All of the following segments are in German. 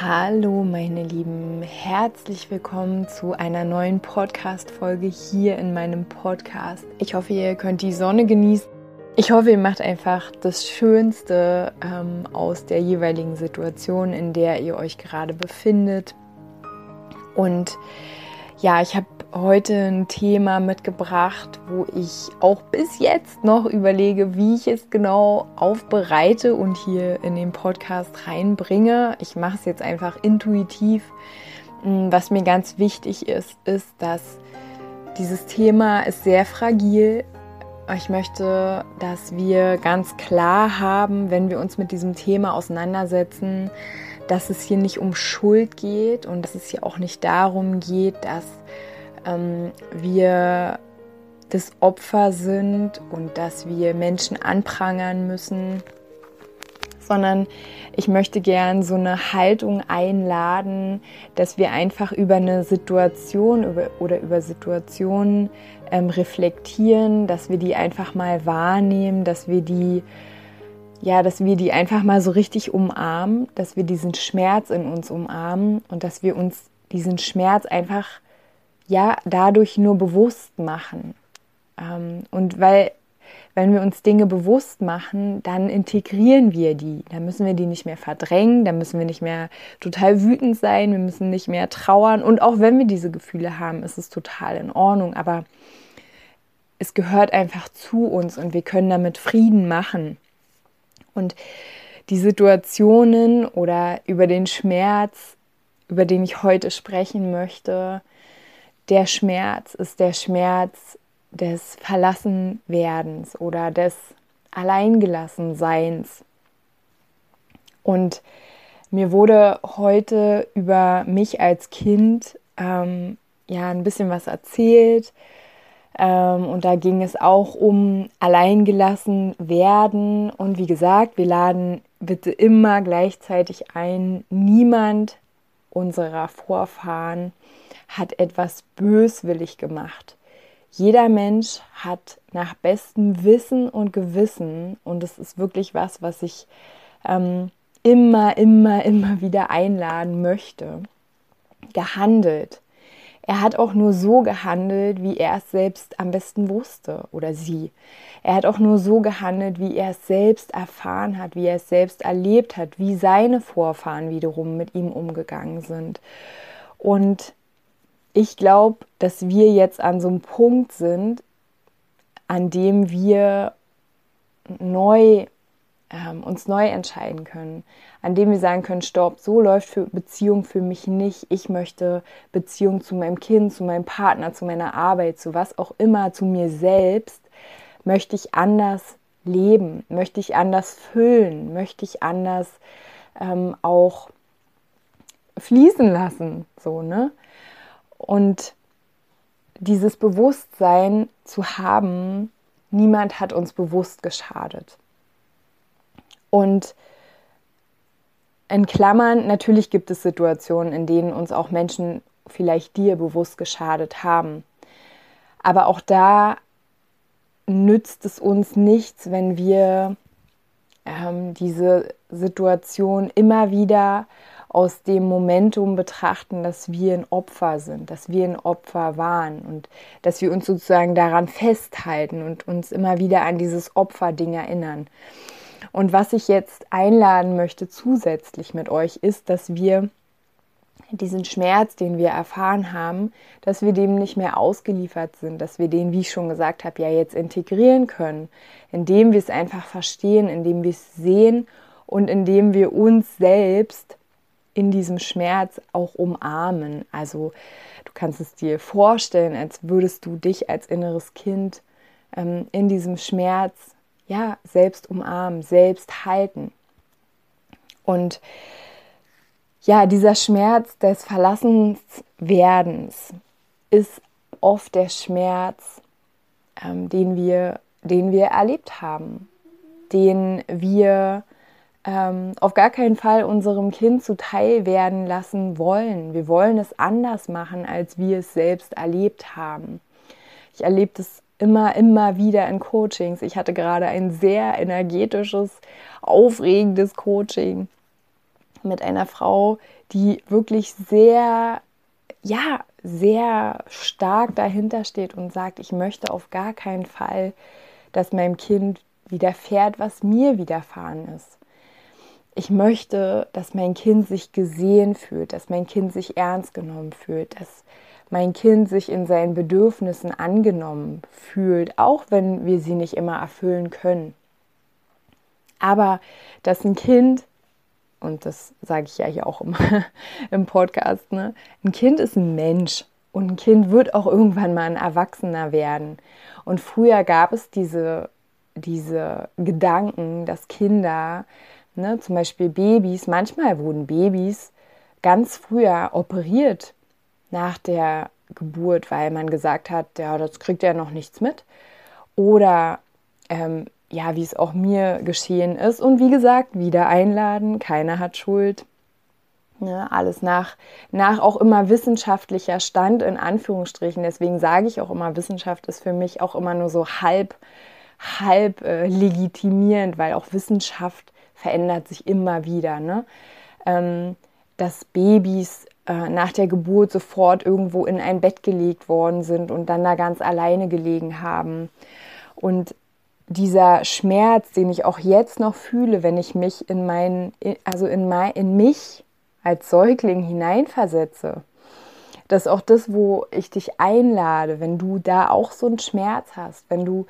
Hallo meine Lieben, herzlich willkommen zu einer neuen Podcast-Folge hier in meinem Podcast. Ich hoffe, ihr könnt die Sonne genießen. Ich hoffe, ihr macht einfach das Schönste ähm, aus der jeweiligen Situation, in der ihr euch gerade befindet. Und ja, ich habe heute ein Thema mitgebracht, wo ich auch bis jetzt noch überlege, wie ich es genau aufbereite und hier in den Podcast reinbringe. Ich mache es jetzt einfach intuitiv. Mm, was mir ganz wichtig ist, ist, dass dieses Thema ist sehr fragil. Ich möchte, dass wir ganz klar haben, wenn wir uns mit diesem Thema auseinandersetzen, dass es hier nicht um Schuld geht und dass es hier auch nicht darum geht, dass ähm, wir das Opfer sind und dass wir Menschen anprangern müssen, sondern ich möchte gern so eine Haltung einladen, dass wir einfach über eine Situation über, oder über Situationen ähm, reflektieren, dass wir die einfach mal wahrnehmen, dass wir die ja, dass wir die einfach mal so richtig umarmen, dass wir diesen Schmerz in uns umarmen und dass wir uns diesen Schmerz einfach ja dadurch nur bewusst machen. Ähm, und weil, wenn wir uns Dinge bewusst machen, dann integrieren wir die. Dann müssen wir die nicht mehr verdrängen, dann müssen wir nicht mehr total wütend sein, wir müssen nicht mehr trauern. Und auch wenn wir diese Gefühle haben, ist es total in Ordnung. Aber es gehört einfach zu uns und wir können damit Frieden machen. Und die Situationen oder über den Schmerz, über den ich heute sprechen möchte, der Schmerz ist der Schmerz des Verlassenwerdens oder des Alleingelassenseins. Und mir wurde heute über mich als Kind ähm, ja ein bisschen was erzählt. Ähm, und da ging es auch um alleingelassen werden. Und wie gesagt, wir laden bitte immer gleichzeitig ein, niemand unserer Vorfahren hat etwas böswillig gemacht. Jeder Mensch hat nach bestem Wissen und Gewissen, und es ist wirklich was, was ich ähm, immer, immer, immer wieder einladen möchte, gehandelt. Er hat auch nur so gehandelt, wie er es selbst am besten wusste oder sie. Er hat auch nur so gehandelt, wie er es selbst erfahren hat, wie er es selbst erlebt hat, wie seine Vorfahren wiederum mit ihm umgegangen sind. Und ich glaube, dass wir jetzt an so einem Punkt sind, an dem wir neu ähm, uns neu entscheiden können, an dem wir sagen können, stopp, so läuft für Beziehung für mich nicht. Ich möchte Beziehung zu meinem Kind, zu meinem Partner, zu meiner Arbeit, zu was auch immer, zu mir selbst, möchte ich anders leben, möchte ich anders füllen, möchte ich anders ähm, auch fließen lassen, so, ne? Und dieses Bewusstsein zu haben, niemand hat uns bewusst geschadet. Und in Klammern, natürlich gibt es Situationen, in denen uns auch Menschen vielleicht dir bewusst geschadet haben. Aber auch da nützt es uns nichts, wenn wir ähm, diese Situation immer wieder aus dem Momentum betrachten, dass wir ein Opfer sind, dass wir ein Opfer waren und dass wir uns sozusagen daran festhalten und uns immer wieder an dieses Opferding erinnern. Und was ich jetzt einladen möchte zusätzlich mit euch ist, dass wir diesen Schmerz, den wir erfahren haben, dass wir dem nicht mehr ausgeliefert sind, dass wir den, wie ich schon gesagt habe, ja jetzt integrieren können, indem wir es einfach verstehen, indem wir es sehen und indem wir uns selbst in diesem Schmerz auch umarmen. Also du kannst es dir vorstellen, als würdest du dich als inneres Kind ähm, in diesem Schmerz ja selbst umarmen, selbst halten. Und ja, dieser Schmerz des Verlassenswerdens ist oft der Schmerz, ähm, den, wir, den wir erlebt haben, den wir ähm, auf gar keinen Fall unserem Kind zuteil werden lassen wollen. Wir wollen es anders machen, als wir es selbst erlebt haben. Ich erlebe das immer, immer wieder in Coachings. Ich hatte gerade ein sehr energetisches, aufregendes Coaching mit einer Frau, die wirklich sehr, ja, sehr stark dahinter steht und sagt, ich möchte auf gar keinen Fall, dass meinem Kind widerfährt, was mir widerfahren ist. Ich möchte, dass mein Kind sich gesehen fühlt, dass mein Kind sich ernst genommen fühlt, dass mein Kind sich in seinen Bedürfnissen angenommen fühlt, auch wenn wir sie nicht immer erfüllen können. Aber dass ein Kind, und das sage ich ja hier auch immer im Podcast, ne, ein Kind ist ein Mensch und ein Kind wird auch irgendwann mal ein Erwachsener werden. Und früher gab es diese, diese Gedanken, dass Kinder Ne, zum Beispiel Babys, manchmal wurden Babys ganz früher operiert nach der Geburt, weil man gesagt hat, ja, das kriegt er noch nichts mit. Oder ähm, ja, wie es auch mir geschehen ist. Und wie gesagt, wieder einladen, keiner hat Schuld. Ne, alles nach, nach auch immer wissenschaftlicher Stand in Anführungsstrichen. Deswegen sage ich auch immer, Wissenschaft ist für mich auch immer nur so halb, halb äh, legitimierend, weil auch Wissenschaft verändert sich immer wieder. Ne? Ähm, dass Babys äh, nach der Geburt sofort irgendwo in ein Bett gelegt worden sind und dann da ganz alleine gelegen haben. Und dieser Schmerz, den ich auch jetzt noch fühle, wenn ich mich in mein, also in, mein, in mich als Säugling hineinversetze, das ist auch das, wo ich dich einlade, wenn du da auch so einen Schmerz hast, wenn du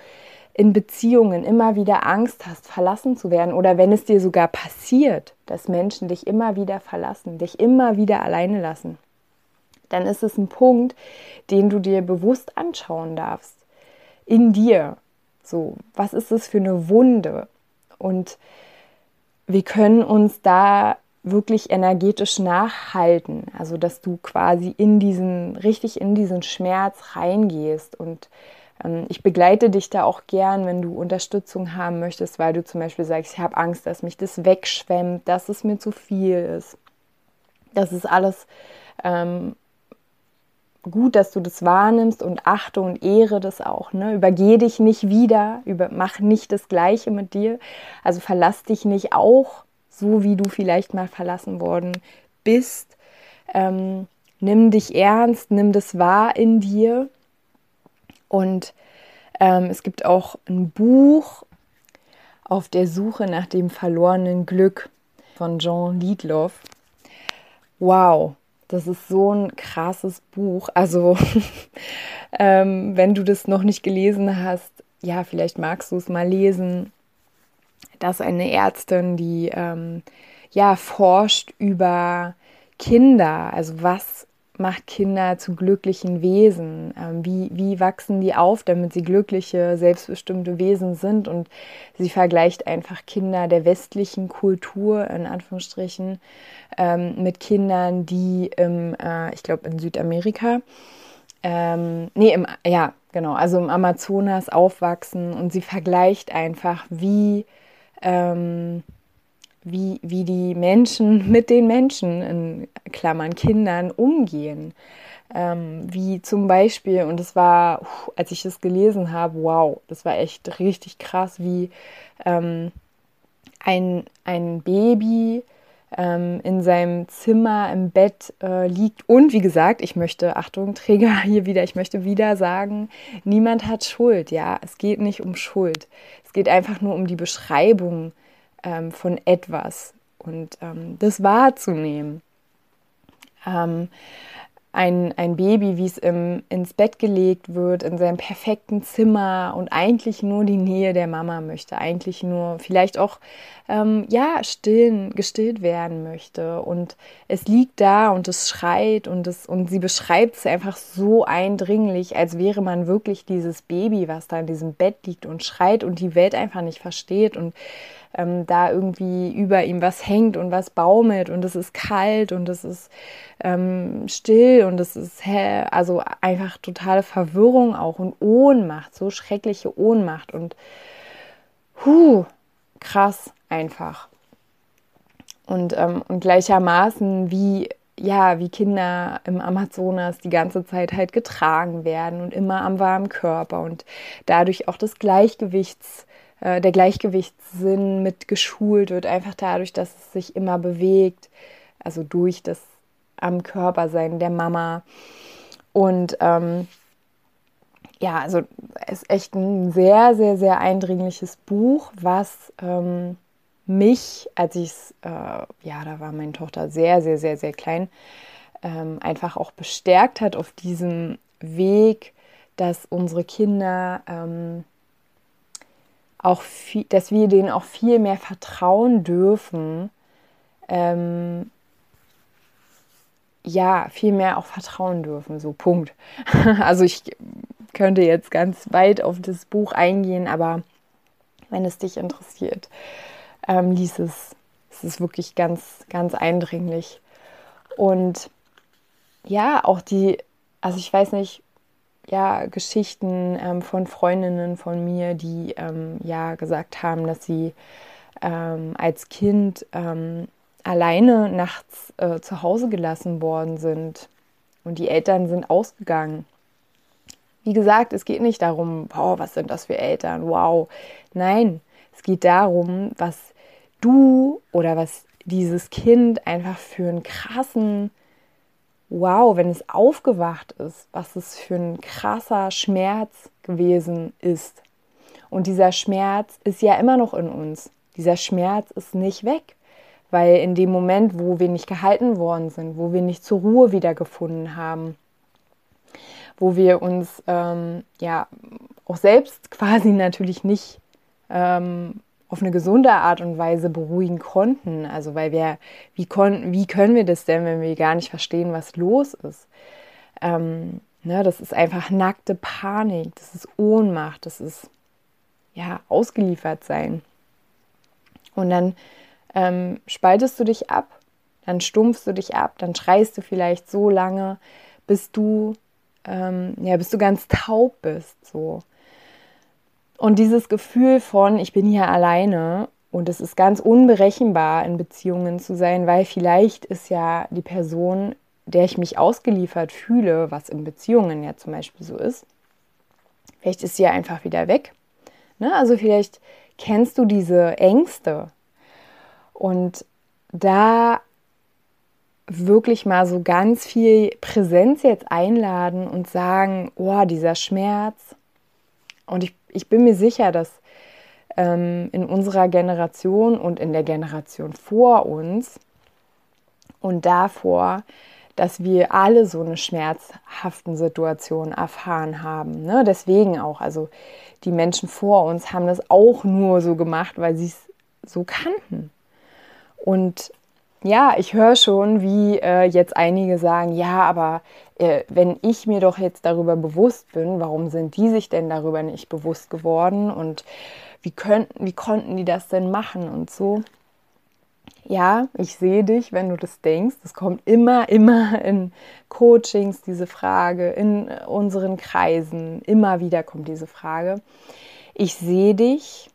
in Beziehungen immer wieder Angst hast, verlassen zu werden oder wenn es dir sogar passiert, dass Menschen dich immer wieder verlassen, dich immer wieder alleine lassen, dann ist es ein Punkt, den du dir bewusst anschauen darfst. In dir. So, was ist es für eine Wunde? Und wir können uns da wirklich energetisch nachhalten, also dass du quasi in diesen, richtig in diesen Schmerz reingehst und ich begleite dich da auch gern, wenn du Unterstützung haben möchtest, weil du zum Beispiel sagst, ich habe Angst, dass mich das wegschwemmt, dass es mir zu viel ist. Das ist alles ähm, gut, dass du das wahrnimmst und achte und ehre das auch. Ne? Übergeh dich nicht wieder, über, mach nicht das Gleiche mit dir. Also verlass dich nicht auch so, wie du vielleicht mal verlassen worden bist. Ähm, nimm dich ernst, nimm das wahr in dir und ähm, es gibt auch ein Buch auf der Suche nach dem verlorenen Glück von Jean Liedloff. Wow, das ist so ein krasses Buch. Also, ähm, wenn du das noch nicht gelesen hast, ja, vielleicht magst du es mal lesen. Das ist eine Ärztin, die ähm, ja forscht über Kinder, also was macht Kinder zu glücklichen Wesen? Ähm, wie, wie wachsen die auf, damit sie glückliche, selbstbestimmte Wesen sind? Und sie vergleicht einfach Kinder der westlichen Kultur, in Anführungsstrichen, ähm, mit Kindern, die im, äh, ich glaube, in Südamerika, ähm, nee, im, ja, genau, also im Amazonas aufwachsen und sie vergleicht einfach, wie, wie, wie die Menschen mit den Menschen, in Klammern Kindern, umgehen. Ähm, wie zum Beispiel, und das war, als ich das gelesen habe, wow, das war echt richtig krass, wie ähm, ein, ein Baby ähm, in seinem Zimmer im Bett äh, liegt. Und wie gesagt, ich möchte, Achtung, Träger hier wieder, ich möchte wieder sagen, niemand hat Schuld, ja, es geht nicht um Schuld. Es geht einfach nur um die Beschreibung ähm, von etwas und ähm, das wahrzunehmen. Ähm, ein, ein Baby, wie es im, ins Bett gelegt wird, in seinem perfekten Zimmer und eigentlich nur die Nähe der Mama möchte, eigentlich nur vielleicht auch ähm, ja stillen, gestillt werden möchte und es liegt da und es schreit und es und sie beschreibt es einfach so eindringlich, als wäre man wirklich dieses Baby, was da in diesem Bett liegt und schreit und die Welt einfach nicht versteht und ähm, da irgendwie über ihm was hängt und was baumelt und es ist kalt und es ist ähm, still und es ist hell, also einfach totale Verwirrung auch und Ohnmacht, so schreckliche Ohnmacht und huh, krass einfach. Und, ähm, und gleichermaßen wie ja, wie Kinder im Amazonas die ganze Zeit halt getragen werden und immer am warmen Körper und dadurch auch das Gleichgewichts, äh, der Gleichgewichtssinn mit geschult wird, einfach dadurch, dass es sich immer bewegt, also durch das am Körper sein der Mama. Und ähm, ja, also ist echt ein sehr, sehr, sehr eindringliches Buch, was ähm, mich, als ich es, äh, ja, da war meine Tochter sehr, sehr, sehr, sehr klein, ähm, einfach auch bestärkt hat auf diesem Weg, dass unsere Kinder ähm, auch viel, dass wir denen auch viel mehr vertrauen dürfen, ähm, ja, viel mehr auch vertrauen dürfen, so Punkt. also ich könnte jetzt ganz weit auf das Buch eingehen, aber wenn es dich interessiert, ähm, lies es. Es ist wirklich ganz, ganz eindringlich. Und ja, auch die, also ich weiß nicht, ja, Geschichten ähm, von Freundinnen von mir, die ähm, ja gesagt haben, dass sie ähm, als Kind ähm, alleine nachts äh, zu Hause gelassen worden sind und die Eltern sind ausgegangen. Wie gesagt, es geht nicht darum, wow, was sind das für Eltern, wow. Nein, es geht darum, was du oder was dieses Kind einfach für einen krassen, wow, wenn es aufgewacht ist, was es für ein krasser Schmerz gewesen ist. Und dieser Schmerz ist ja immer noch in uns. Dieser Schmerz ist nicht weg, weil in dem Moment, wo wir nicht gehalten worden sind, wo wir nicht zur Ruhe wiedergefunden haben, wo wir uns ähm, ja auch selbst quasi natürlich nicht ähm, auf eine gesunde Art und Weise beruhigen konnten. Also weil wir, wie, konnten, wie können wir das denn, wenn wir gar nicht verstehen, was los ist? Ähm, ne, das ist einfach nackte Panik, das ist Ohnmacht, das ist ja ausgeliefert sein. Und dann ähm, spaltest du dich ab, dann stumpfst du dich ab, dann schreist du vielleicht so lange, bis du ähm, ja, bis du ganz taub bist, so. Und dieses Gefühl von, ich bin hier alleine und es ist ganz unberechenbar, in Beziehungen zu sein, weil vielleicht ist ja die Person, der ich mich ausgeliefert fühle, was in Beziehungen ja zum Beispiel so ist, vielleicht ist sie ja einfach wieder weg. Ne? Also vielleicht kennst du diese Ängste und da wirklich mal so ganz viel Präsenz jetzt einladen und sagen, oh, dieser Schmerz. Und ich ich bin mir sicher, dass ähm, in unserer Generation und in der Generation vor uns und davor, dass wir alle so eine schmerzhaften Situation erfahren haben. Ne? Deswegen auch, also die Menschen vor uns haben das auch nur so gemacht, weil sie es so kannten. Und ja, ich höre schon, wie äh, jetzt einige sagen, ja, aber äh, wenn ich mir doch jetzt darüber bewusst bin, warum sind die sich denn darüber nicht bewusst geworden und wie, könnten, wie konnten die das denn machen und so. Ja, ich sehe dich, wenn du das denkst. Es kommt immer, immer in Coachings diese Frage, in unseren Kreisen, immer wieder kommt diese Frage. Ich sehe dich,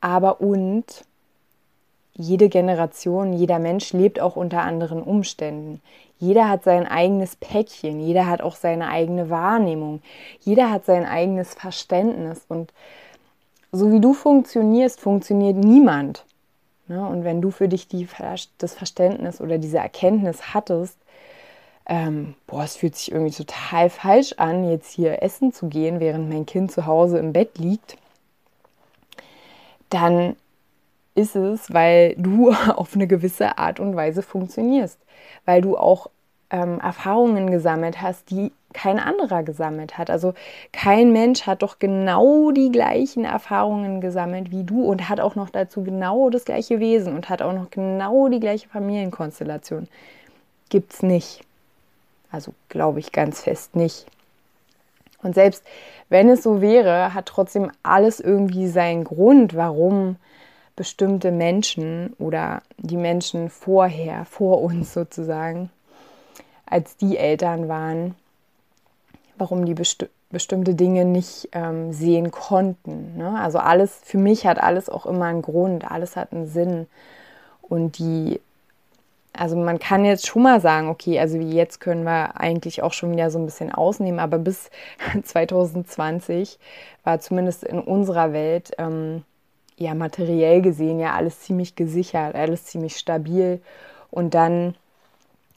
aber und jede Generation, jeder Mensch lebt auch unter anderen Umständen. Jeder hat sein eigenes Päckchen, jeder hat auch seine eigene Wahrnehmung, jeder hat sein eigenes Verständnis. Und so wie du funktionierst, funktioniert niemand. Ne? Und wenn du für dich die, das Verständnis oder diese Erkenntnis hattest, ähm, boah, es fühlt sich irgendwie total falsch an, jetzt hier essen zu gehen, während mein Kind zu Hause im Bett liegt, dann ist es, weil du auf eine gewisse Art und Weise funktionierst, weil du auch ähm, Erfahrungen gesammelt hast, die kein anderer gesammelt hat. Also kein Mensch hat doch genau die gleichen Erfahrungen gesammelt wie du und hat auch noch dazu genau das gleiche Wesen und hat auch noch genau die gleiche Familienkonstellation. Gibt's nicht. Also glaube ich ganz fest nicht. Und selbst wenn es so wäre, hat trotzdem alles irgendwie seinen Grund, warum bestimmte Menschen oder die Menschen vorher, vor uns sozusagen, als die Eltern waren, warum die besti bestimmte Dinge nicht ähm, sehen konnten. Ne? Also alles, für mich hat alles auch immer einen Grund, alles hat einen Sinn. Und die, also man kann jetzt schon mal sagen, okay, also wie jetzt können wir eigentlich auch schon wieder so ein bisschen ausnehmen, aber bis 2020 war zumindest in unserer Welt ähm, ja materiell gesehen ja alles ziemlich gesichert, alles ziemlich stabil. Und dann,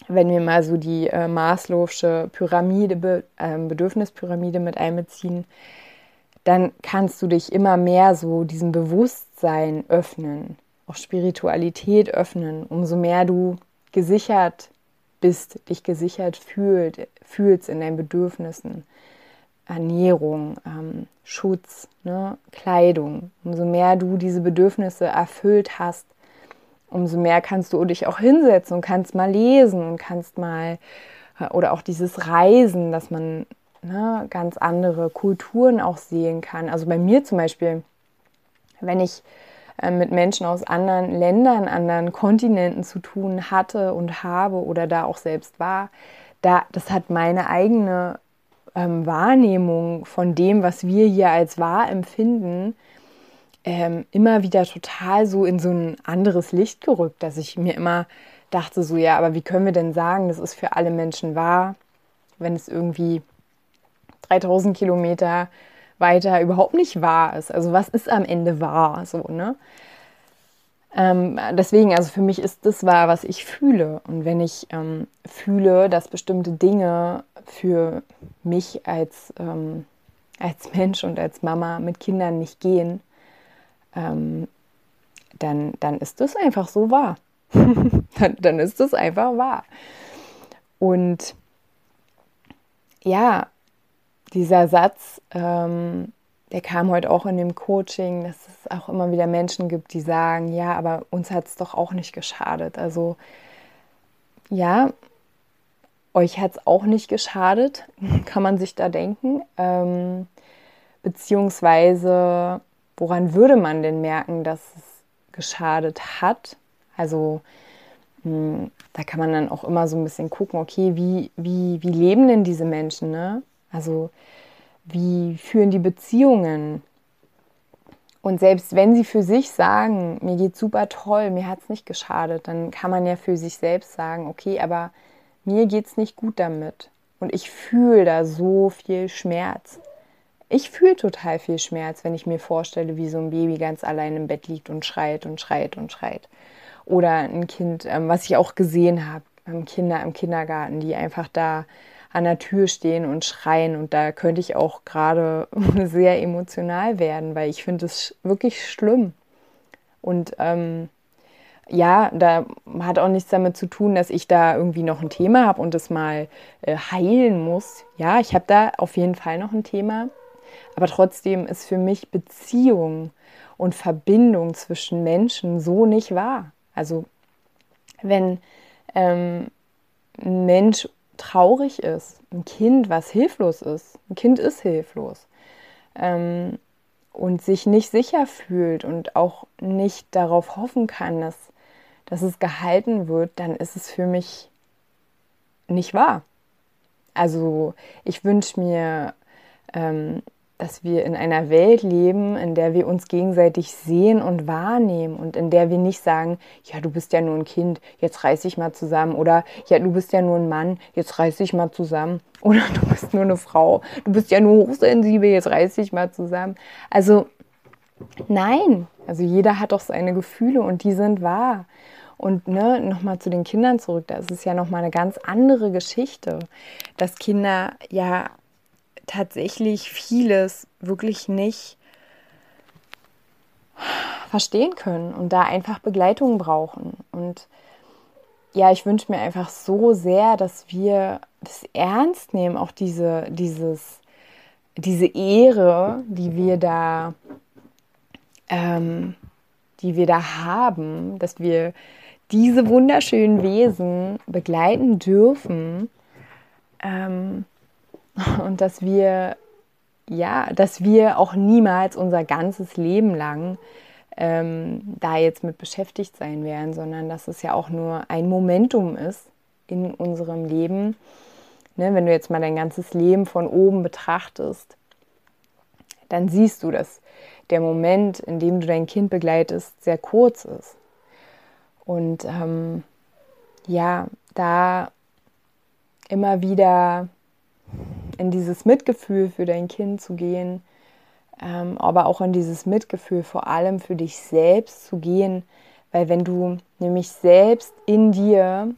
wenn wir mal so die äh, Maslow'sche Pyramide, Be äh, Bedürfnispyramide mit einbeziehen, dann kannst du dich immer mehr so diesem Bewusstsein öffnen, auch Spiritualität öffnen, umso mehr du gesichert bist, dich gesichert fühlt, fühlst in deinen Bedürfnissen, Ernährung, ähm, Schutz, ne, Kleidung. Umso mehr du diese Bedürfnisse erfüllt hast, umso mehr kannst du dich auch hinsetzen und kannst mal lesen und kannst mal, äh, oder auch dieses Reisen, dass man ne, ganz andere Kulturen auch sehen kann. Also bei mir zum Beispiel, wenn ich äh, mit Menschen aus anderen Ländern, anderen Kontinenten zu tun hatte und habe oder da auch selbst war, da, das hat meine eigene ähm, Wahrnehmung von dem, was wir hier als wahr empfinden, ähm, immer wieder total so in so ein anderes Licht gerückt, dass ich mir immer dachte, so ja, aber wie können wir denn sagen, das ist für alle Menschen wahr, wenn es irgendwie 3000 Kilometer weiter überhaupt nicht wahr ist. Also was ist am Ende wahr, so ne? Ähm, deswegen, also für mich ist das wahr, was ich fühle. Und wenn ich ähm, fühle, dass bestimmte Dinge für mich als, ähm, als Mensch und als Mama mit Kindern nicht gehen, ähm, dann, dann ist das einfach so wahr. dann, dann ist das einfach wahr. Und ja, dieser Satz, ähm, der kam heute auch in dem Coaching, dass es auch immer wieder Menschen gibt, die sagen, ja, aber uns hat es doch auch nicht geschadet. Also ja, euch hat es auch nicht geschadet, kann man sich da denken. Ähm, beziehungsweise, woran würde man denn merken, dass es geschadet hat? Also, hm, da kann man dann auch immer so ein bisschen gucken, okay, wie, wie, wie leben denn diese Menschen? Ne? Also, wie führen die Beziehungen? Und selbst wenn sie für sich sagen, mir geht super toll, mir hat es nicht geschadet, dann kann man ja für sich selbst sagen, okay, aber mir geht es nicht gut damit. Und ich fühle da so viel Schmerz. Ich fühle total viel Schmerz, wenn ich mir vorstelle, wie so ein Baby ganz allein im Bett liegt und schreit und schreit und schreit. Oder ein Kind, ähm, was ich auch gesehen habe, Kinder im Kindergarten, die einfach da an der Tür stehen und schreien. Und da könnte ich auch gerade sehr emotional werden, weil ich finde es wirklich schlimm. Und ähm, ja, da hat auch nichts damit zu tun, dass ich da irgendwie noch ein Thema habe und das mal äh, heilen muss. Ja, ich habe da auf jeden Fall noch ein Thema. Aber trotzdem ist für mich Beziehung und Verbindung zwischen Menschen so nicht wahr. Also wenn ähm, ein Mensch traurig ist, ein Kind, was hilflos ist, ein Kind ist hilflos ähm, und sich nicht sicher fühlt und auch nicht darauf hoffen kann, dass, dass es gehalten wird, dann ist es für mich nicht wahr. Also ich wünsche mir ähm, dass wir in einer Welt leben, in der wir uns gegenseitig sehen und wahrnehmen und in der wir nicht sagen, ja, du bist ja nur ein Kind, jetzt reiß dich mal zusammen oder ja, du bist ja nur ein Mann, jetzt reiß dich mal zusammen oder du bist nur eine Frau, du bist ja nur hochsensibel, jetzt reiß dich mal zusammen. Also nein, also jeder hat doch seine Gefühle und die sind wahr. Und ne, nochmal zu den Kindern zurück, da ist es ja nochmal eine ganz andere Geschichte, dass Kinder ja tatsächlich vieles wirklich nicht verstehen können und da einfach Begleitung brauchen. Und ja, ich wünsche mir einfach so sehr, dass wir das ernst nehmen, auch diese, dieses, diese Ehre, die wir da, ähm, die wir da haben, dass wir diese wunderschönen Wesen begleiten dürfen. Ähm, und dass wir ja, dass wir auch niemals unser ganzes Leben lang ähm, da jetzt mit beschäftigt sein werden, sondern dass es ja auch nur ein Momentum ist in unserem Leben. Ne, wenn du jetzt mal dein ganzes Leben von oben betrachtest, dann siehst du, dass der Moment, in dem du dein Kind begleitest, sehr kurz ist. Und ähm, ja, da immer wieder in dieses Mitgefühl für dein Kind zu gehen, ähm, aber auch in dieses Mitgefühl vor allem für dich selbst zu gehen, weil wenn du nämlich selbst in dir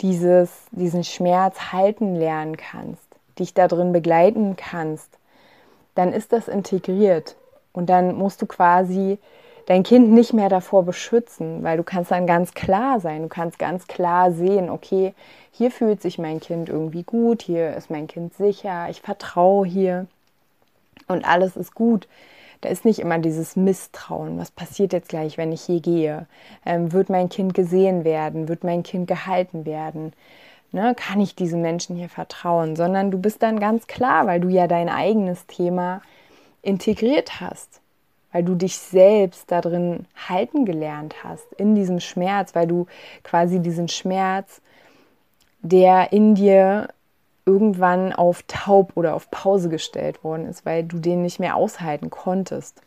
dieses, diesen Schmerz halten lernen kannst, dich darin begleiten kannst, dann ist das integriert. Und dann musst du quasi dein Kind nicht mehr davor beschützen, weil du kannst dann ganz klar sein, du kannst ganz klar sehen, okay, hier fühlt sich mein Kind irgendwie gut, hier ist mein Kind sicher, ich vertraue hier und alles ist gut. Da ist nicht immer dieses Misstrauen. Was passiert jetzt gleich, wenn ich hier gehe? Ähm, wird mein Kind gesehen werden? Wird mein Kind gehalten werden? Ne, kann ich diesen Menschen hier vertrauen? Sondern du bist dann ganz klar, weil du ja dein eigenes Thema integriert hast, weil du dich selbst darin halten gelernt hast, in diesem Schmerz, weil du quasi diesen Schmerz, der in dir irgendwann auf taub oder auf Pause gestellt worden ist, weil du den nicht mehr aushalten konntest.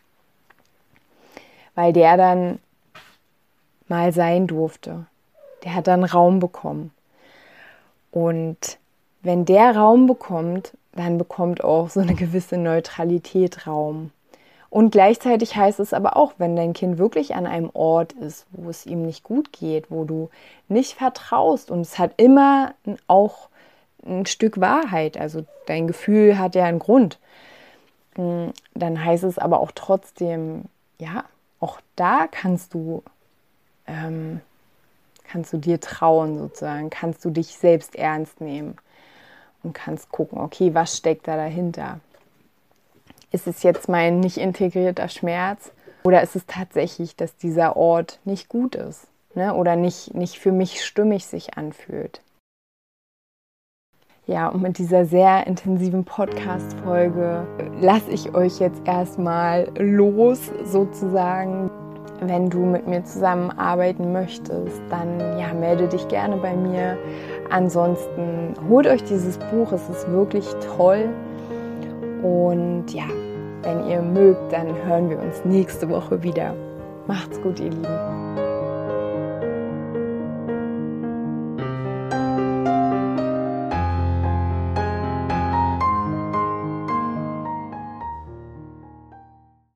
Weil der dann mal sein durfte. Der hat dann Raum bekommen. Und wenn der Raum bekommt, dann bekommt auch so eine gewisse Neutralität Raum. Und gleichzeitig heißt es aber auch, wenn dein Kind wirklich an einem Ort ist, wo es ihm nicht gut geht, wo du nicht vertraust und es hat immer auch ein Stück Wahrheit. Also dein Gefühl hat ja einen Grund. Mm, dann heißt es aber auch trotzdem, ja, auch da kannst du, ähm, kannst du dir trauen sozusagen, kannst du dich selbst ernst nehmen und kannst gucken, okay, was steckt da dahinter? Ist es jetzt mein nicht integrierter Schmerz oder ist es tatsächlich, dass dieser Ort nicht gut ist ne? oder nicht, nicht für mich stimmig sich anfühlt? Ja, und mit dieser sehr intensiven Podcast-Folge lasse ich euch jetzt erstmal los, sozusagen. Wenn du mit mir zusammenarbeiten möchtest, dann ja, melde dich gerne bei mir. Ansonsten holt euch dieses Buch, es ist wirklich toll. Und ja, wenn ihr mögt, dann hören wir uns nächste Woche wieder. Macht's gut, ihr Lieben.